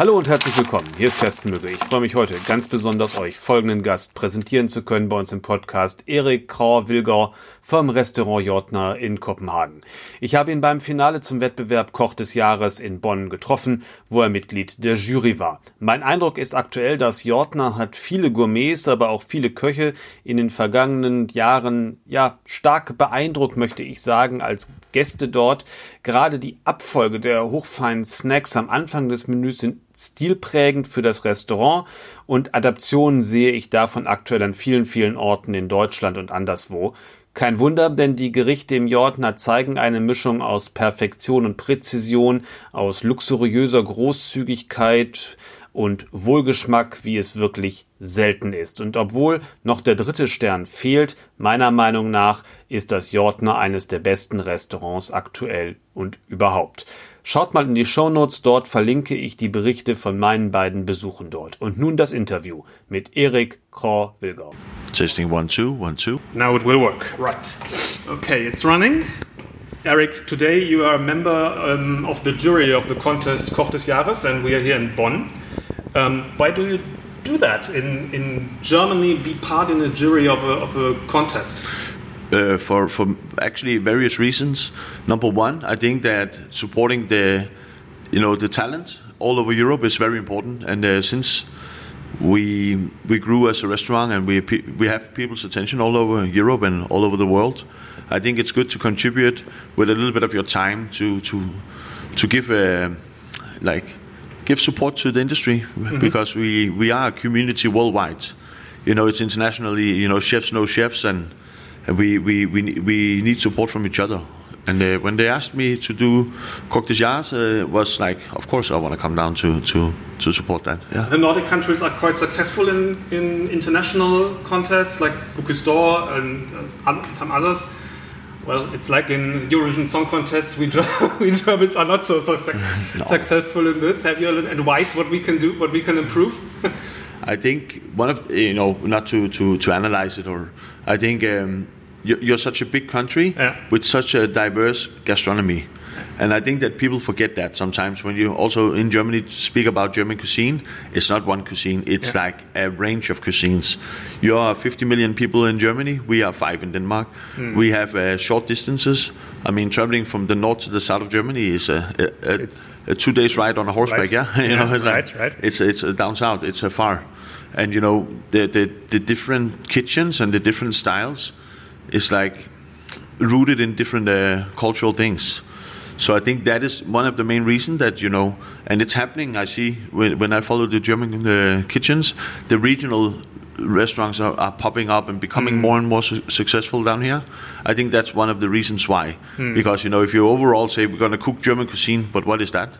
Hallo und herzlich willkommen. Hier ist Kersten Mügge. Ich freue mich heute ganz besonders, euch folgenden Gast präsentieren zu können bei uns im Podcast. Erik Krauer-Wilgau vom Restaurant Jortner in Kopenhagen. Ich habe ihn beim Finale zum Wettbewerb Koch des Jahres in Bonn getroffen, wo er Mitglied der Jury war. Mein Eindruck ist aktuell, dass Jortner hat viele Gourmets, aber auch viele Köche in den vergangenen Jahren, ja, stark beeindruckt, möchte ich sagen, als Gäste dort. Gerade die Abfolge der hochfeinen Snacks am Anfang des Menüs sind stilprägend für das Restaurant und Adaptionen sehe ich davon aktuell an vielen, vielen Orten in Deutschland und anderswo. Kein Wunder, denn die Gerichte im Jordner zeigen eine Mischung aus Perfektion und Präzision, aus luxuriöser Großzügigkeit und Wohlgeschmack, wie es wirklich selten ist. Und obwohl noch der dritte Stern fehlt, meiner Meinung nach ist das Jordner eines der besten Restaurants aktuell und überhaupt. Schaut mal in die Shownotes, dort verlinke ich die Berichte von meinen beiden Besuchen dort. Und nun das Interview mit Erik Krau-Wilgau. Testing one, two, one, two. Now it will work. Right. Okay, it's running. Eric, today you are a member um, of the jury of the contest Koch des Jahres, and we are here in Bonn. Um, why do you do that in, in Germany, be part in a jury of a, of a contest? Uh, for for actually various reasons. Number one, I think that supporting the you know the talent all over Europe is very important, and uh, since we we grew as a restaurant and we we have people's attention all over Europe and all over the world, I think it's good to contribute with a little bit of your time to to to give a uh, like give support to the industry mm-hmm. because we we are a community worldwide. You know, it's internationally. You know, chefs know chefs and we, we, we, we need support from each other. And uh, when they asked me to do Koch des Jahres, uh, was like, of course, I want to come down to, to, to support that. Yeah. The Nordic countries are quite successful in, in international contests like Bocuse d'Or and uh, some others. Well, it's like in Eurovision Song Contests, we, we Germans are not so, so no. successful in this. Have you advice what we can do, what we can improve? I think one of you know not to to to analyze it or I think um, you're such a big country yeah. with such a diverse gastronomy. And I think that people forget that sometimes when you also in Germany speak about German cuisine, it's not one cuisine, it's yeah. like a range of cuisines. You are 50 million people in Germany, we are five in Denmark. Mm. We have uh, short distances. I mean, traveling from the north to the south of Germany is a, a, a, a two days ride on a horseback, right. yeah? you yeah, know, it's right, like, right. It's, it's down south, it's a far. And you know, the, the, the different kitchens and the different styles is like rooted in different uh, cultural things. So I think that is one of the main reasons that you know, and it's happening. I see when, when I follow the German uh, kitchens, the regional restaurants are, are, popping up and becoming mm. more and more su- successful down here. I think that's one of the reasons why. Mm. Because you know, if you overall say we're going to cook German cuisine, but what is that?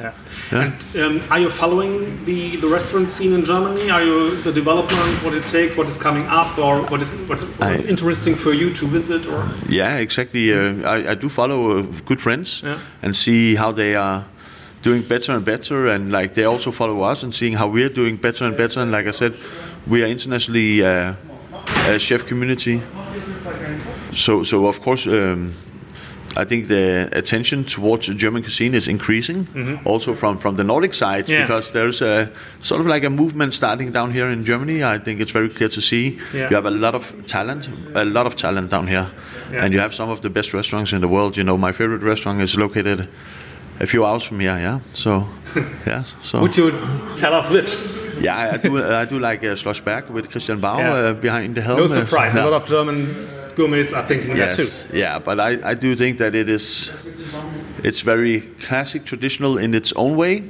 Yeah. yeah. And um, are you following the, the restaurant scene in Germany? Are you the development, what it takes, what is coming up, or what is what, what is interesting for you to visit? Or yeah, exactly. Uh, I, I, do follow uh, good friends yeah. and see how they are doing better and better, and like they also follow us and seeing how we're doing better and better. And like I said, we are internationally uh, a chef community. So so of course. Um, I think the attention towards German cuisine is increasing, mm-hmm. also from, from the Nordic side, yeah. because there's a sort of like a movement starting down here in Germany. I think it's very clear to see. Yeah. You have a lot of talent, a lot of talent down here, yeah. and you have some of the best restaurants in the world. You know, my favorite restaurant is located a few hours from here. Yeah, so yeah. So would you tell us which? Yeah, I do. I do like uh, Schloss Berg with Christian Bau uh, behind the helm. No surprise, a lot of German gourmets are thinking yes, that too. Yeah, but I, I do think that it is it's very classic, traditional in its own way,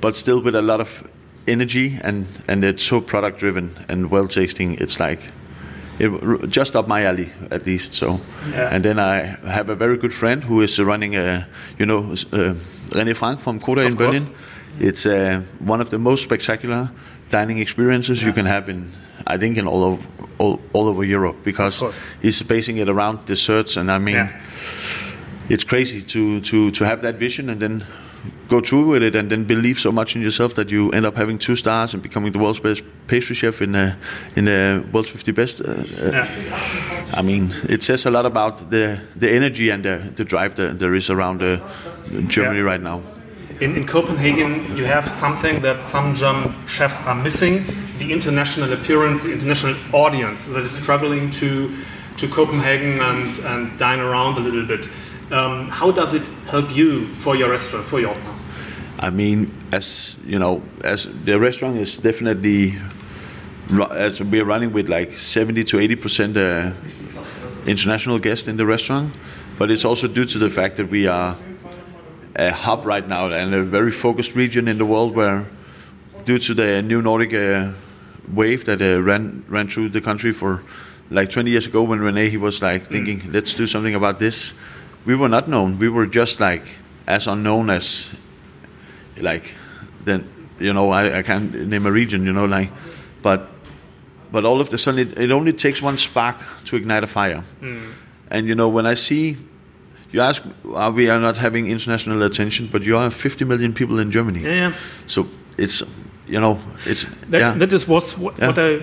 but still with a lot of energy and and it's so product driven and well tasting. It's like it, just up my alley at least. So, yeah. and then I have a very good friend who is running a you know uh, René Frank from Coda in course. Berlin. It's uh, one of the most spectacular dining experiences yeah. you can have in I think in all over all, all over Europe because he's basing it around desserts and I mean yeah. it's crazy to, to to have that vision and then go through with it and then believe so much in yourself that you end up having two stars and becoming the world's best pastry chef in uh, in the world's 50 best. Uh, uh, yeah. I mean, it says a lot about the the energy and the, the drive that there is around uh, Germany yeah. right now. In, in, Copenhagen, you have something that some German chefs are missing: the international appearance, the international audience that is traveling to to Copenhagen and, and dine around a little bit. Um, how does it help you for your restaurant, for your? I mean, as you know, as the restaurant is definitely as we're running with like 70 to 80 percent uh, international guests in the restaurant, but it's also due to the fact that we are a hub right now and a very focused region in the world where, due to the new Nordic uh, wave that uh, ran ran through the country for like 20 years ago when Rene he was like thinking mm. let's do something about this we were not known we were just like as unknown as like then you know I, I can't name a region you know like but but all of the sudden it, it only takes one spark to ignite a fire mm. and you know when I see you ask are we are not having international attention but you are 50 million people in Germany yeah, yeah. so it's you know it's that, yeah. that is was what, yeah. what I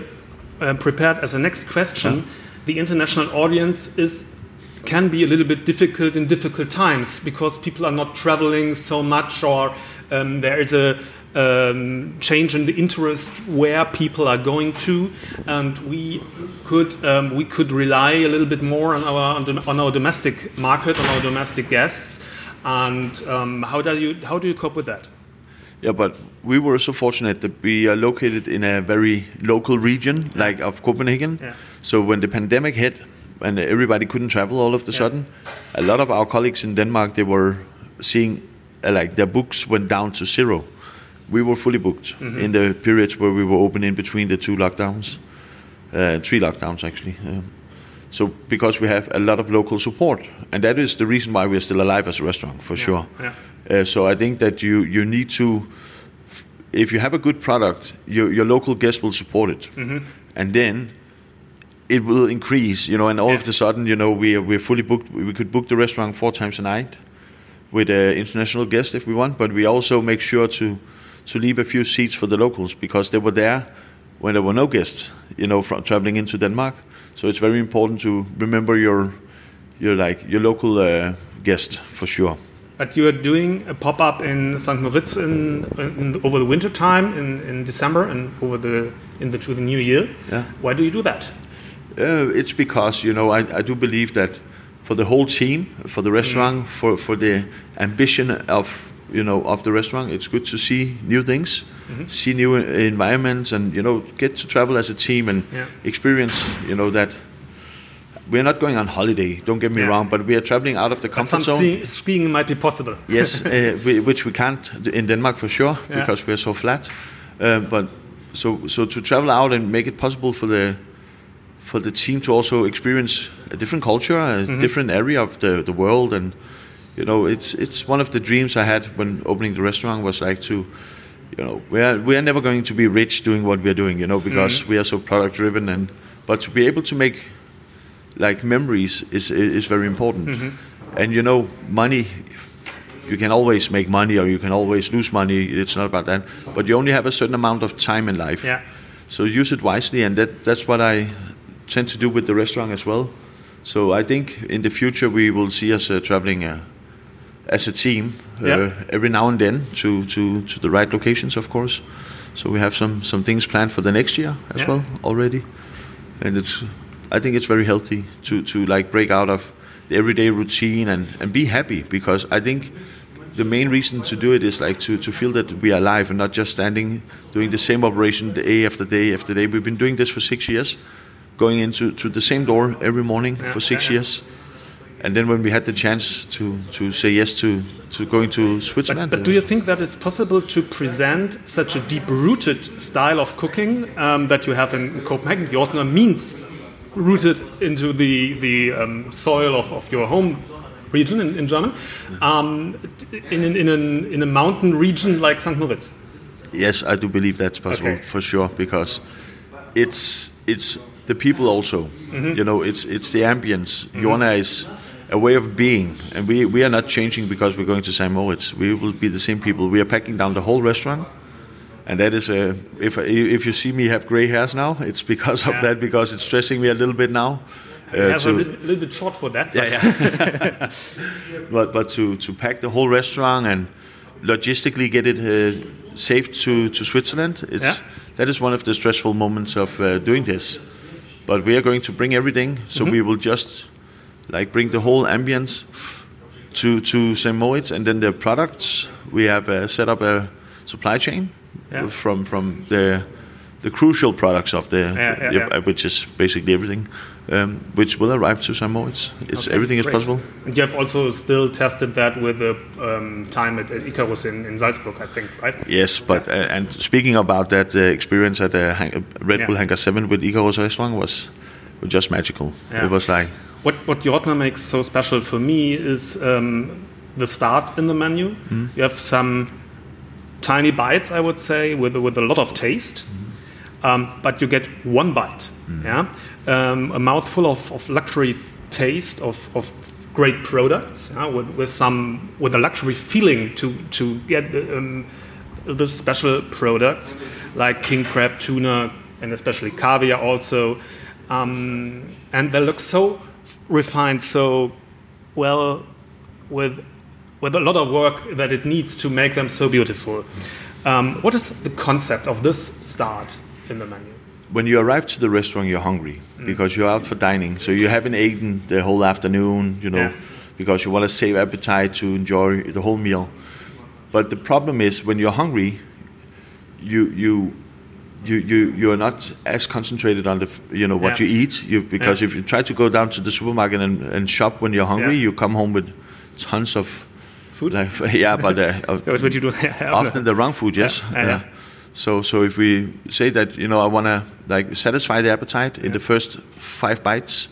uh, prepared as a next question. The international audience is can be a little bit difficult in difficult times because people are not traveling so much, or um, there is a um, change in the interest where people are going to, and we could um, we could rely a little bit more on our on, our domestic market, on our domestic guests. And um, how do you how do you cope with that? Yeah, but we were so fortunate that we are located in a very local region, like of Copenhagen. Yeah. So when the pandemic hit and everybody couldn't travel all of a yeah. sudden, a lot of our colleagues in Denmark they were seeing uh, like their books went down to zero. We were fully booked mm-hmm. in the periods where we were open in between the two lockdowns, uh, three lockdowns actually. Um, so because we have a lot of local support, and that is the reason why we are still alive as a restaurant for yeah. sure. Uh, so I think that you you need to, if you have a good product, your your local guests will support it, mm-hmm. and then it will increase. You know, and all yeah. of a sudden, you know, we we're fully booked. We could book the restaurant four times a night with uh, international guests if we want, but we also make sure to to leave a few seats for the locals because they were there when there were no guests. You know, from traveling into Denmark. So it's very important to remember your your like your local uh, guest for sure. But you are doing a pop up in St. Moritz in, in, over the winter time in, in December and over the into the to the new year. Yeah. Why do you do that? Uh, it's because you know I, I do believe that for the whole team, for the restaurant, mm. for for the ambition of you know of the restaurant, it's good to see new things, mm -hmm. see new environments, and you know get to travel as a team and yeah. experience you know that we're not going on holiday. Don't get me yeah. wrong, but we are traveling out of the comfort but some zone. skiing might be possible. yes, uh, we, which we can't in Denmark for sure yeah. because we're so flat. Uh, but so so to travel out and make it possible for the for the team to also experience a different culture, a mm -hmm. different area of the, the world, and you know, it's it's one of the dreams I had when opening the restaurant was like to, you know, we are we are never going to be rich doing what we are doing, you know, because mm -hmm. we are so product driven, and but to be able to make like memories is is very important. Mm-hmm. And you know, money you can always make money or you can always lose money. It's not about that. But you only have a certain amount of time in life. Yeah. So use it wisely, and that that's what I tend to do with the restaurant as well. So I think in the future we will see us uh, traveling uh, as a team uh, yeah. every now and then to, to, to the right locations, of course. So we have some some things planned for the next year as yeah. well already, and it's I think it's very healthy to to like break out of the everyday routine and and be happy because I think the main reason to do it is like to, to feel that we are alive and not just standing doing the same operation day after day after day. We've been doing this for six years, going into to the same door every morning for six years. And then when we had the chance to, to say yes to, to going to Switzerland. But, but do you think that it's possible to present such a deep rooted style of cooking um, that you have in Copenhagen? Jordnær means rooted into the the um, soil of, of your home region in, in German, um, in, in, in, an, in a mountain region like St. Moritz? Yes, I do believe that's possible okay. for sure because it's it's the people also. Mm -hmm. You know, it's it's the ambience. Mm -hmm. Is a way of being, and we, we are not changing because we're going to St. Moritz. We will be the same people. We are packing down the whole restaurant, and that is a if if you see me have gray hairs now, it's because of Yeah. that because it's stressing me a little bit now. Uh, so a little, little bit short for that. yeah, but- yeah. but but to to pack the whole restaurant and logistically get it uh, safe to to Switzerland, it's Yeah. that is one of the stressful moments of uh, doing this. But we are going to bring everything, so Mm-hmm. we will just like bring the whole ambience to to St. Moritz, and then the products we have uh, set up a supply chain Yeah. from from the the crucial products of the yeah, uh, which is basically everything, um, which will arrive to St. Moritz. It's Okay, everything is great. possible. And you have also still tested that with the um, time at, at Ikarus in, in Salzburg, I think, right? Yes, but uh, and speaking about that uh, experience at Hang- uh, Red Bull. Hangar Seven with Ikarus Restaurant was was just magical. It was like What what Jordnær makes so special for me is um, the start in the menu. Hmm. You have some tiny bites, I would say, with with a lot of taste, um, but you get one bite. Yeah, um, a mouthful of, of luxury taste of, of great products yeah, with with some with a luxury feeling to to get the, um, the special products like king crab, tuna, and especially caviar also. Um, and they look so refined, so well with with a lot of work that it needs to make them so beautiful. Um, what is the concept of this start in the menu? when you arrive to the restaurant, you're hungry Mm. because you're out for dining. So you haven't eaten the whole afternoon, you know, Yeah. because you want to save appetite to enjoy the whole meal. But the problem is when you're hungry, you you you you you are not as concentrated on the you know what Yeah. you eat. You because Yeah. if you try to go down to the supermarket and, and shop when you're hungry, you come home with tons of Food? like yeah, but uh, What you do? often the wrong food yes Yeah, yeah. so so if we say that you know i want to like satisfy the appetite in the first five bites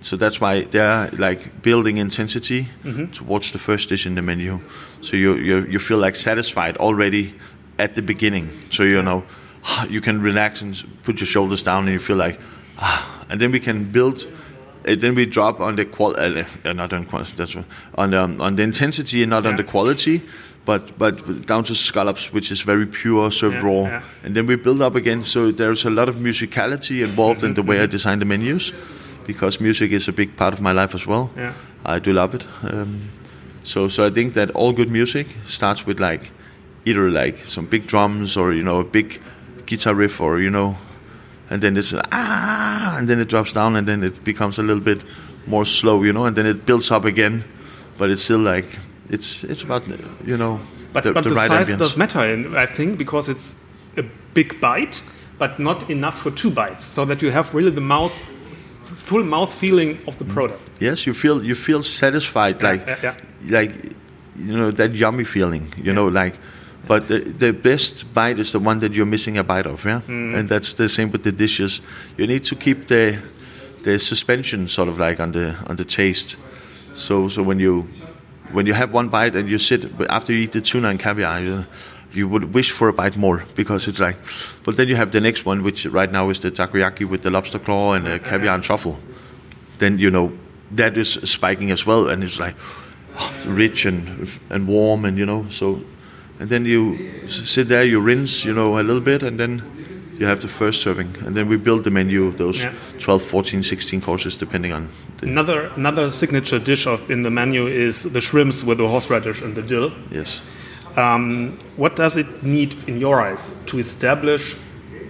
so that's why they're like building intensity Mm-hmm. towards the first dish in the menu so you you you feel like satisfied already at the beginning so you know you can relax and put your shoulders down and you feel like ah, and then we can build then we drop on the qual uh, uh, not on quality that's right, on um, on the intensity and not on the quality but but down to scallops which is very pure served Yeah, raw yeah. and then we build up again so there's a lot of musicality involved in the way I Mm-hmm. design the menus because music is a big part of my life as well Yeah. I do love it um, so so I think that all good music starts with like either like some big drums or you know a big guitar riff or you know and then it's ah and then it drops down and then it becomes a little bit more slow you know and then it builds up again but it's still like it's it's about you know But, the, but the, the right size ambience. does matter, I think, because it's a big bite, but not enough for two bites, so that you have really the mouth, full mouth feeling of the product. Yes, you feel you feel satisfied, like yeah, yeah. like you know that yummy feeling, you know, like. But the, the best bite is the one that you're missing a bite of, yeah. Mm-hmm. And that's the same with the dishes. You need to keep the the suspension sort of like on the on the taste. So so when you when you have one bite and you sit after you eat the tuna and caviar, you, you would wish for a bite more because it's like. But then you have the next one, which right now is the takoyaki with the lobster claw and the caviar and truffle then you know that is spiking as well, and it's like rich and and warm, and you know so. And then you sit there, you rinse, you know, a little bit, and then you have the first serving, and then we build the menu, those Yeah. 12, 14, 16 courses, depending on. The, Another another signature dish of in the menu is the shrimps with the horseradish and the dill. yes. Um, what does it need in your eyes to establish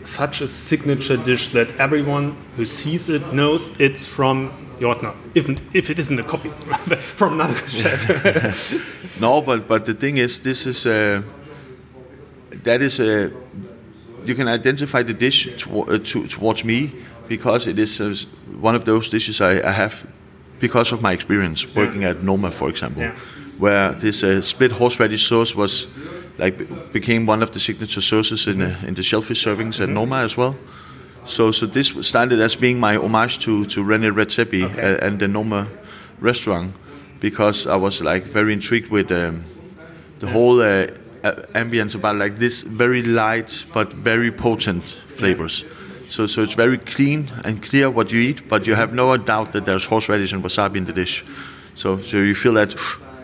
such a signature dish that everyone who sees it knows it's from Jordnær, if, if it isn't a copy from another chef? No, but but the thing is, this is uh, that is a you can identify the dish to, uh, to, towards me because it is uh, one of those dishes I, I have because of my experience working at Noma, for example, Yeah. where this uh, split horseradish sauce was like became one of the signature sauces in uh, in the shellfish servings at Noma as well. So so this started as being my homage to to René Redzepi Okay. and the Noma restaurant because I was like very intrigued with um, the whole uh, uh, ambience about like this very light but very potent flavors. So so it's very clean and clear what you eat, but you have no doubt that there's horseradish and wasabi in the dish. So so you feel that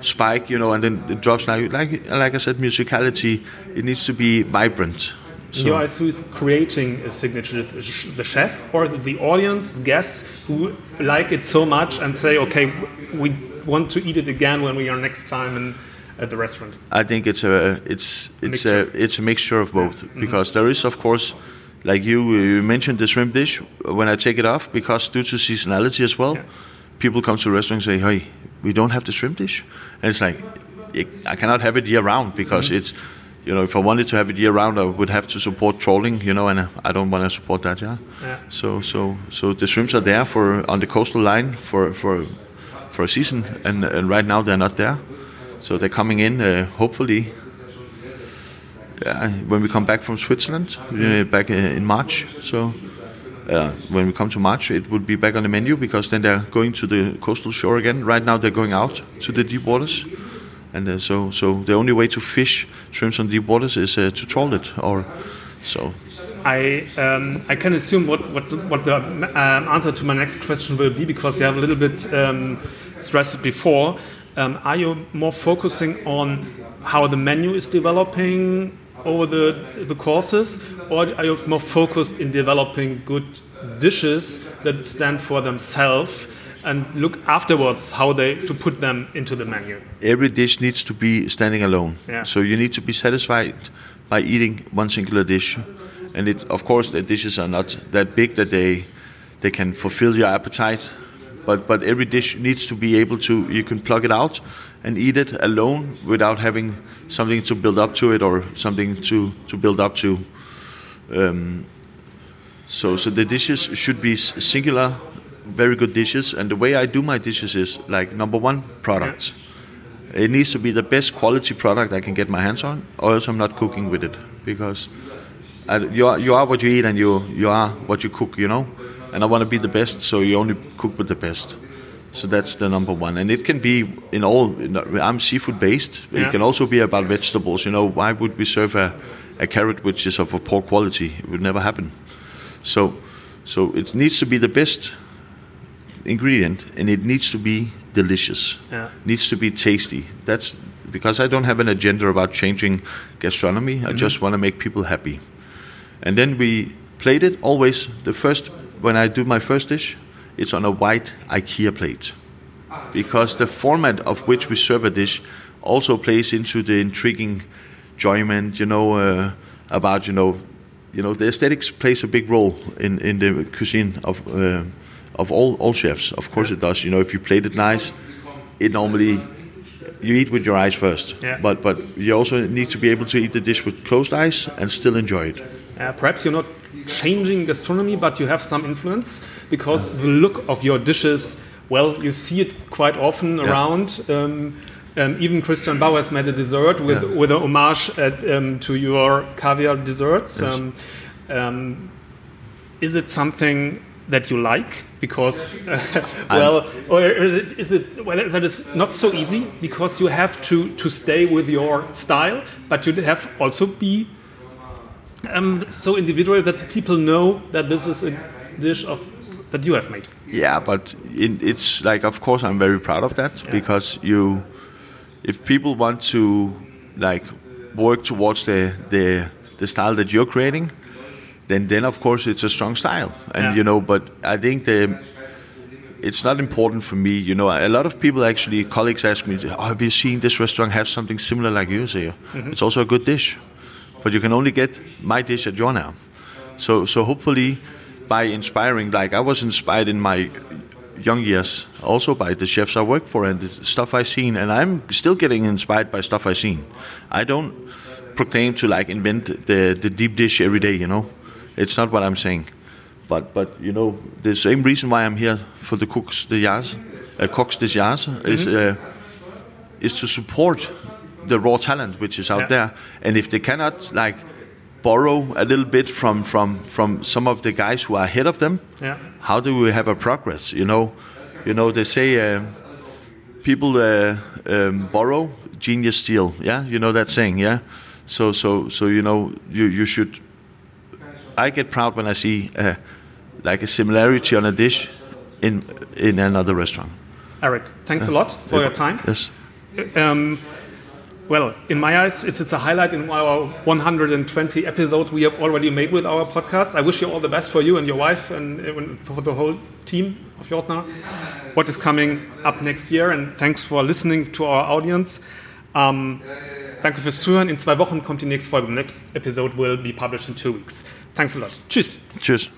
spike, you know, and then it drops. Like like like I said, musicality it needs to be vibrant. So. Your eyes, who is creating a signature? The chef or the audience, the guests who like it so much and say, okay, we want to eat it again when we are next time in, at the restaurant? I think it's a it's it's a, a it's a mixture of both yeah. Because mm -hmm. there is of course like you you mentioned the shrimp dish when I take it off because due to seasonality as well yeah. people come to the restaurant and say hey we don't have the shrimp dish and it's like I cannot have it year round because mm -hmm. it's you know, if I wanted to have it year round, I would have to support trawling, you know, and I don't want to support that, yeah. yeah. So, so, so the shrimps are there for on the coastal line for for for a season, and and right now they're not there, so they're coming in. Uh, hopefully, yeah, when we come back from Switzerland, uh, back uh, in March. So. Uh, when we come to March, it would be back on the menu because then they're going to the coastal shore again. Right now, they're going out to the deep waters and uh, so so the only way to fish shrimps on deep waters is uh, to trawl it or so. I um, I can assume what what what the um, answer to my next question will be because you have a little bit um, stressed it before. Um, are you more focusing on how the menu is developing over the the courses, or are you more focused in developing good dishes that stand for themselves? And look afterwards how they to put them into the menu. Every dish needs to be standing alone. Yeah. So you need to be satisfied by eating one singular dish, and it, of course the dishes are not that big that they they can fulfill your appetite. But but every dish needs to be able to you can plug it out and eat it alone without having something to build up to it or something to to build up to. Um, so so the dishes should be singular very good dishes. And the way I do my dishes is like number one, products. It needs to be the best quality product I can get my hands on, or else I'm not cooking with it because I, you are you are what you eat and you you are what you cook, you know. And I want to be the best, so you only cook with the best. So that's the number one, and it can be in all. I'm seafood based. Yeah. It can also be about vegetables. You know, why would we serve a, a carrot which is of a poor quality? It would never happen. So, so it needs to be the best ingredient, and it needs to be delicious. Yeah. Needs to be tasty. That's because I don't have an agenda about changing gastronomy. Mm-hmm. I just want to make people happy. And then we plate it always. The first when I do my first dish, it's on a white IKEA plate because the format of which we serve a dish also plays into the intriguing enjoyment. You know uh, about you know you know the aesthetics plays a big role in in the cuisine of. Uh, of all all chefs. Of course, it does. You know, if you plate it nice, it normally you eat with your eyes first. Yeah. But but you also need to be able to eat the dish with closed eyes and still enjoy it. Uh, perhaps you're not changing gastronomy, but you have some influence because the look of your dishes. Well, you see it quite often yeah. around. Um, um, even Christian Bau has made a dessert with yeah. with a homage at, um, to your caviar desserts. Yes. Um, um, is it something that you like because uh, well or is it, is it well that is not so easy because you have to to stay with your style but you have also be um, so individual that people know that this is a dish of that you have made yeah but in, it's like of course i'm very proud of that yeah. because you if people want to like work towards the the the style that you're creating then then of course it's a strong style, and yeah. you know. But I think the it's not important for me. You know, a lot of people actually colleagues ask me, oh, "Have you seen this restaurant have something similar like yours here?" Mm-hmm. It's also a good dish, but you can only get my dish at your now. So so hopefully by inspiring, like I was inspired in my young years also by the chefs I work for and the stuff I've seen, and I'm still getting inspired by stuff I've seen. I don't proclaim to like invent the the deep dish every day, you know. It's not what I'm saying. But but you know the same reason why I'm here for the cooks the Jars, uh, cooks des Jars mm-hmm. is uh, is to support the raw talent which is out yeah. there. And if they cannot like borrow a little bit from from from some of the guys who are ahead of them, yeah. how do we have a progress? You know, you know they say uh, people uh, um, borrow, genius steal. Yeah, you know that saying. Yeah. So so so you know you you should I get proud when I see uh, like a similarity on a dish in in another restaurant. Eric, thanks a lot for your time. Yes. Um, well, in my eyes, it's, it's a highlight in our 120 episodes we have already made with our podcast. I wish you all the best for you and your wife and for the whole team of Jordnær. What is coming up next year? And thanks for listening to our audience. Um, danke fürs Zuhören. In zwei Wochen kommt die nächste Folge. The next episode will be published in two weeks. Thanks a lot. Tschüss. Tschüss.